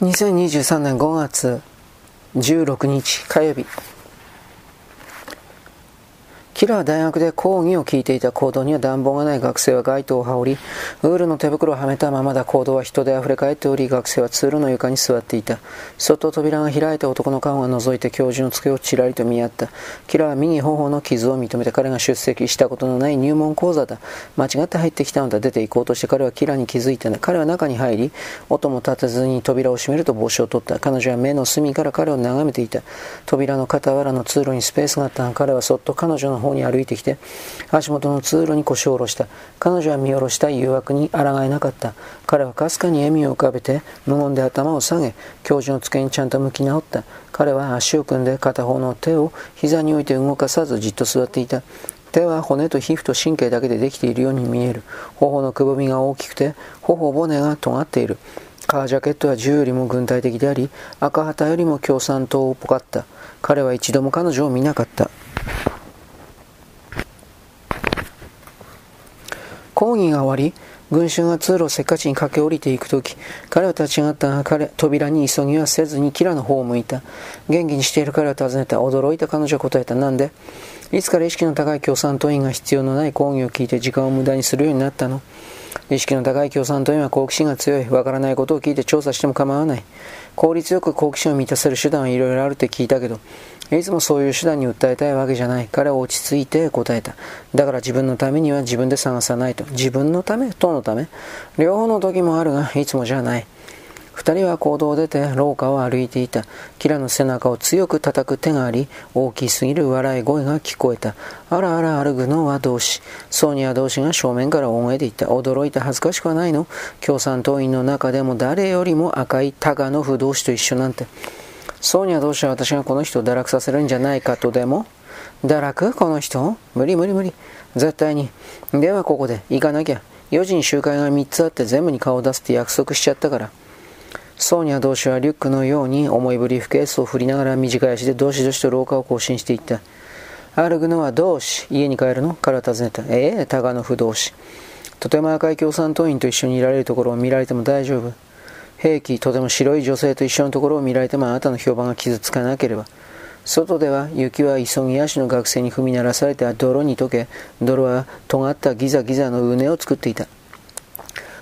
2023年5月16日火曜日。キラは大学で講義を聞いていた行動には暖房がない学生は街灯を羽織り、ウールの手袋をはめたままだ行動は人で溢れ返っており、学生は通路の床に座っていた。外扉が開いた男の顔が覗いて教授の机をちらりと見合った。キラは右頬の傷を認めて彼が出席したことのない入門講座だ。間違って入ってきたのだ。出て行こうとして彼はキラに気づいた彼は中に入り、音も立てずに扉を閉めると帽子を取った。彼女は目の隅から彼を眺めていた。扉の傍らの通路にスペースがあった、彼はそっと彼女の方方に歩いてきて足元の通路に腰を下ろした彼女は見下ろした誘惑に抗えなかった。彼はかすかに笑みを浮かべて無言で頭を下げ教授の机にちゃんと向き直った。彼は足を組んで片方の手を膝に置いて動かさずじっと座っていた。手は骨と皮膚と神経だけでできているように見える。頬のくぼみが大きくて頬骨が尖っている。カージャケットは銃よりも軍隊的であり赤旗よりも共産党っぽかった。彼は一度も彼女を見なかった。講義が終わり、群衆が通路をせっかちに駆け下りていくとき、彼は立ち上がったが彼、扉に急ぎはせずにキラの方を向いた。元気にしている彼を尋ねた。驚いた彼女は答えた。なんで？いつから意識の高い共産党員が必要のない講義を聞いて時間を無駄にするようになったの？意識の高い共産党員は好奇心が強い。わからないことを聞いて調査しても構わない。効率よく好奇心を満たせる手段はいろいろあるって聞いたけど、いつもそういう手段に訴えたいわけじゃない。彼は落ち着いて答えた。だから自分のためには自分で探さないと。自分のためとのため両方の時もあるが、いつもじゃない。二人は行動を出て廊下を歩いていた。キラの背中を強く叩く手があり、大きすぎる笑い声が聞こえた。あらあら歩くのは同志。ソニア同士が正面から大声で言った。驚いて恥ずかしくはないの共産党員の中でも誰よりも赤いタガノフ同士と一緒なんて。ソーニャ同士は私がこの人を堕落させるんじゃないかとでも堕落？この人？無理無理無理。絶対に。ではここで行かなきゃ。4時に集会が3つあって全部に顔を出すって約束しちゃったから。ソーニャ同士はリュックのように重いブリーフケースを振りながら短い足でどしどしと廊下を更新していった。歩くのは同志。家に帰るの？から尋ねた。ええタガノフ同士。とても赤い共産党員と一緒にいられるところを見られても大丈夫。兵器、とても白い女性と一緒のところを見られてもあなたの評判が傷つかなければ。外では雪は急ぎ足の学生に踏み鳴らされて泥に溶け、泥は尖ったギザギザの畝を作っていた。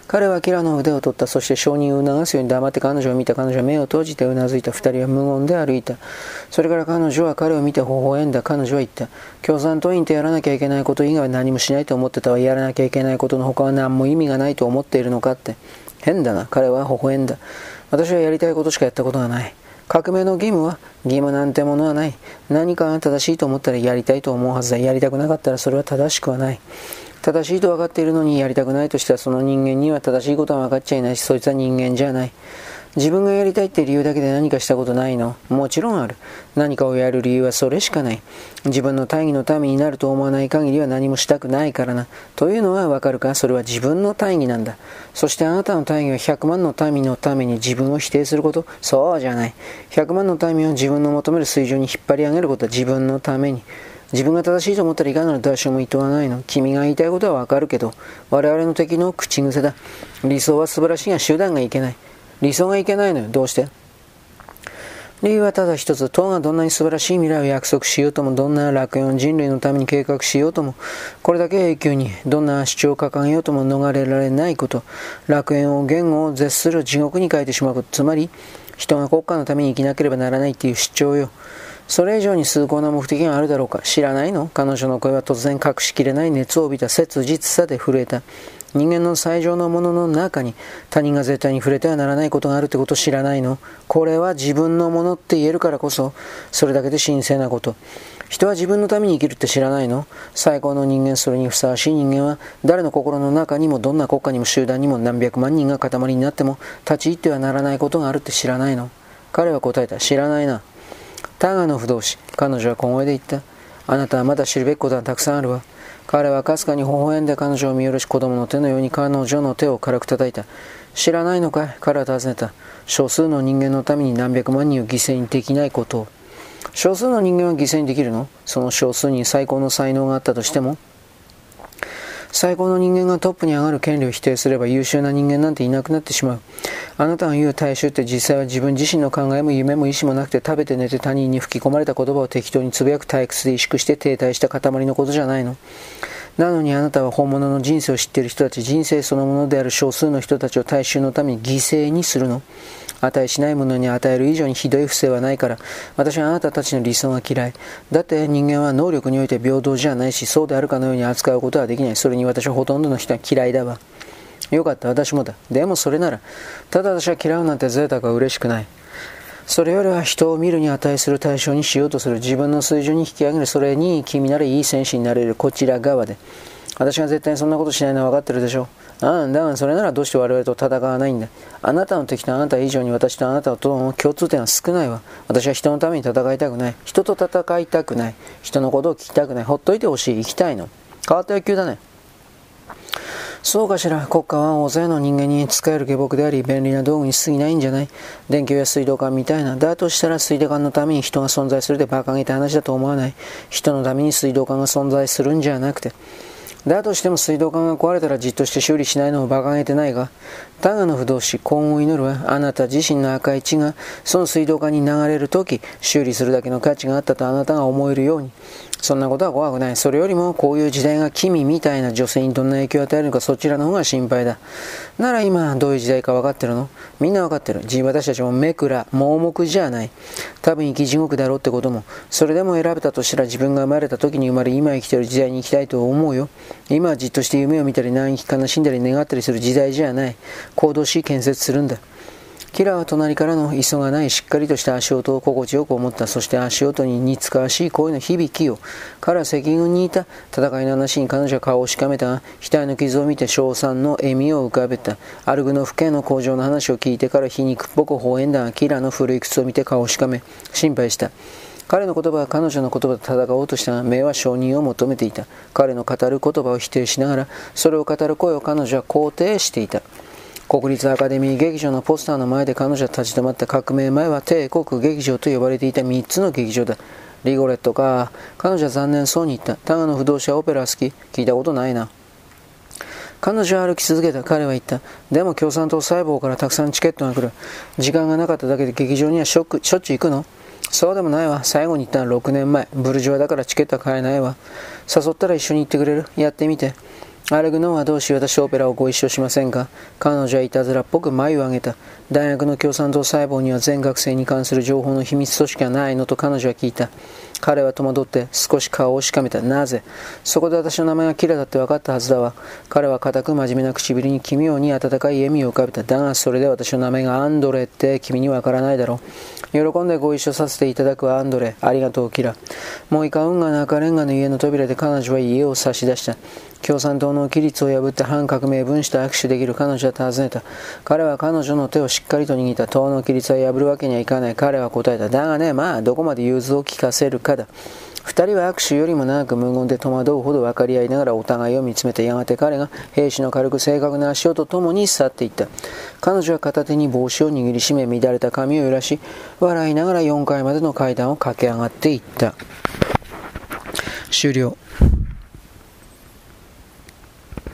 彼はキラの腕を取った。そして承認を促すように黙って彼女を見た。彼女は目を閉じてうなずいた。二人は無言で歩いた。それから彼女は彼を見て微笑んだ。彼女は言った。共産党員とやらなきゃいけないこと以外は何もしないと思ってたわ。やらなきゃいけないことの他は何も意味がないと思っているのかって。変だな。彼は微笑んだ。私はやりたいことしかやったことがない。革命の義務は義務なんてものはない。何かが正しいと思ったらやりたいと思うはずだ。やりたくなかったらそれは正しくはない。正しいと分かっているのにやりたくないとしたらその人間には正しいことは分かっちゃいないし、そいつは人間じゃない。自分がやりたいって理由だけで何かしたことないの？もちろんある。何かをやる理由はそれしかない。自分の大義のためになると思わない限りは何もしたくないからな。というのはわかるか？それは自分の大義なんだ。そしてあなたの大義は100万の民のために自分を否定すること？そうじゃない。100万の民を自分の求める水準に引っ張り上げることは自分のために。自分が正しいと思ったらいかなる代償も厭わないの。君が言いたいことはわかるけど、我々の敵の口癖だ。理想は素晴らしいが手段がいけない。理想がいけないのよ。どうして？理由はただ一つ、党がどんなに素晴らしい未来を約束しようとも、どんな楽園を人類のために計画しようとも、これだけ永久に、どんな主張を掲げようとも逃れられないこと、楽園を言語を絶する地獄に変えてしまうこと、つまり、人が国家のために生きなければならないっていう主張よ。それ以上に崇高な目的があるだろうか知らないの？彼女の声は突然隠しきれない熱を帯びた切実さで震えた。人間の最上のものの中に他人が絶対に触れてはならないことがあるってことを知らないの？これは自分のものって言えるからこそそれだけで神聖なこと。人は自分のために生きるって知らないの？最高の人間それにふさわしい人間は誰の心の中にもどんな国家にも集団にも何百万人が塊になっても立ち入ってはならないことがあるって知らないの？彼は答えた。知らないな。タガの不動詞。彼女は小声で言った。あなたはまだ知るべきことはたくさんあるわ彼はかすかに微笑んで彼女を見下ろし子供の手のように彼女の手を軽く叩いた。知らないのかい？彼は尋ねた。少数の人間のために何百万人を犠牲にできないことを。少数の人間は犠牲にできるの？その少数に最高の才能があったとしても？最高の人間がトップに上がる権利を否定すれば優秀な人間なんていなくなってしまう。あなたが言う大衆って実際は自分自身の考えも夢も意志もなくて食べて寝て他人に吹き込まれた言葉を適当につぶやく退屈で萎縮して停滞した塊のことじゃないの。なのにあなたは本物の人生を知っている人たち、人生そのものである少数の人たちを大衆のために犠牲にするの。値しないものに与える以上にひどい不正はないから、私はあなたたちの理想が嫌い。だって人間は能力において平等じゃないし、そうであるかのように扱うことはできない。それに私はほとんどの人は嫌いだわ。よかった、私もだ。でもそれなら、ただ私は嫌うなんて贅沢は嬉しくない。それよりは人を見るに値する対象にしようとする自分の水準に引き上げるそれに君ならいい戦士になれるこちら側で私が絶対にそんなことしないのは分かってるでしょああ、だからそれならどうして我々と戦わないんだ。あなたの敵とあなた以上に私とあなたとの共通点は少ないわ。私は人のために戦いたくない。人と戦いたくない。人のことを聞きたくない。ほっといてほしい。行きたいの。変わった野球だね。そうかしら、国家は大勢の人間に使える下僕であり、便利な道具に過ぎないんじゃない？電球や水道管みたいな。だとしたら水道管のために人が存在するで馬鹿げた話だと思わない？人のために水道管が存在するんじゃなくて。だとしても水道管が壊れたらじっとして修理しないのも馬鹿げてないが、タガの不動詞、幸運を祈るは、あなた自身の赤い血がその水道管に流れるとき、修理するだけの価値があったとあなたが思えるように。そんなことは怖くない。それよりも、こういう時代が君みたいな女性にどんな影響を与えるのか、そちらの方が心配だ。なら今、どういう時代か分かってるの？みんな分かってる。私たちも目くら、盲目じゃない。多分生き地獄だろうってことも。それでも選べたとしたら自分が生まれた時に生まれ、今生きてる時代に行きたいと思うよ。今はじっとして夢を見たり、難儀悲しんだり願ったりする時代じゃない。行動し建設するんだ。キラーは隣からの急がないしっかりとした足音を心地よく思った。そして足音に似つかわしい声の響きを。彼は赤軍にいた戦いの話に彼女は顔をしかめた、額の傷を見て称賛の笑みを浮かべた。アルグの父兄の工場の話を聞いてから皮肉っぽく微笑んだ、キラの古い靴を見て顔をしかめ、心配した。彼の言葉は彼女の言葉と戦おうとしたが、目は承認を求めていた。彼の語る言葉を否定しながら、それを語る声を彼女は肯定していた。国立アカデミー劇場のポスターの前で彼女は立ち止まった革命前は帝国劇場と呼ばれていた3つの劇場だ。リゴレットか。彼女は残念そうに言った。タガの不動車オペラ好き聞いたことないな。彼女は歩き続けた。彼は言った。でも共産党細胞からたくさんチケットが来る。時間がなかっただけで劇場にはしょっちゅう行くのそうでもないわ。最後に行ったのは6年前。ブルジョワだからチケットは買えないわ。誘ったら一緒に行ってくれるやってみて。アルグノンはどうし私オペラをご一緒しませんか？彼女はいたずらっぽく眉を上げた。大学の共産党細胞には全学生に関する情報の秘密組織はないのと彼女は聞いた。彼は戸惑って少し顔をしかめた。なぜそこで私の名前がキラだって分かったはずだわ。彼は固く真面目な唇に奇妙に温かい笑みを浮かべた。だがそれで私の名前がアンドレって君にわからないだろう。喜んでご一緒させていただくアンドレ。ありがとう、キラ。もういか運河の赤レンガの家の扉で彼女は家を差し出した。共産党の規律を破って反革命分子と握手できる彼女は尋ねた。彼は彼女の手をしっかりと握った。党の規律は破るわけにはいかない。彼は答えた。だがね、まあ、どこまで融通を聞かせるかかだ。二人は握手よりも長く無言で戸惑うほど分かり合いながらお互いを見つめてやがて彼が兵士の軽く正確な足音とともに去っていった彼女は片手に帽子を握りしめ乱れた髪を揺らし笑いながら4階までの階段を駆け上がっていった終了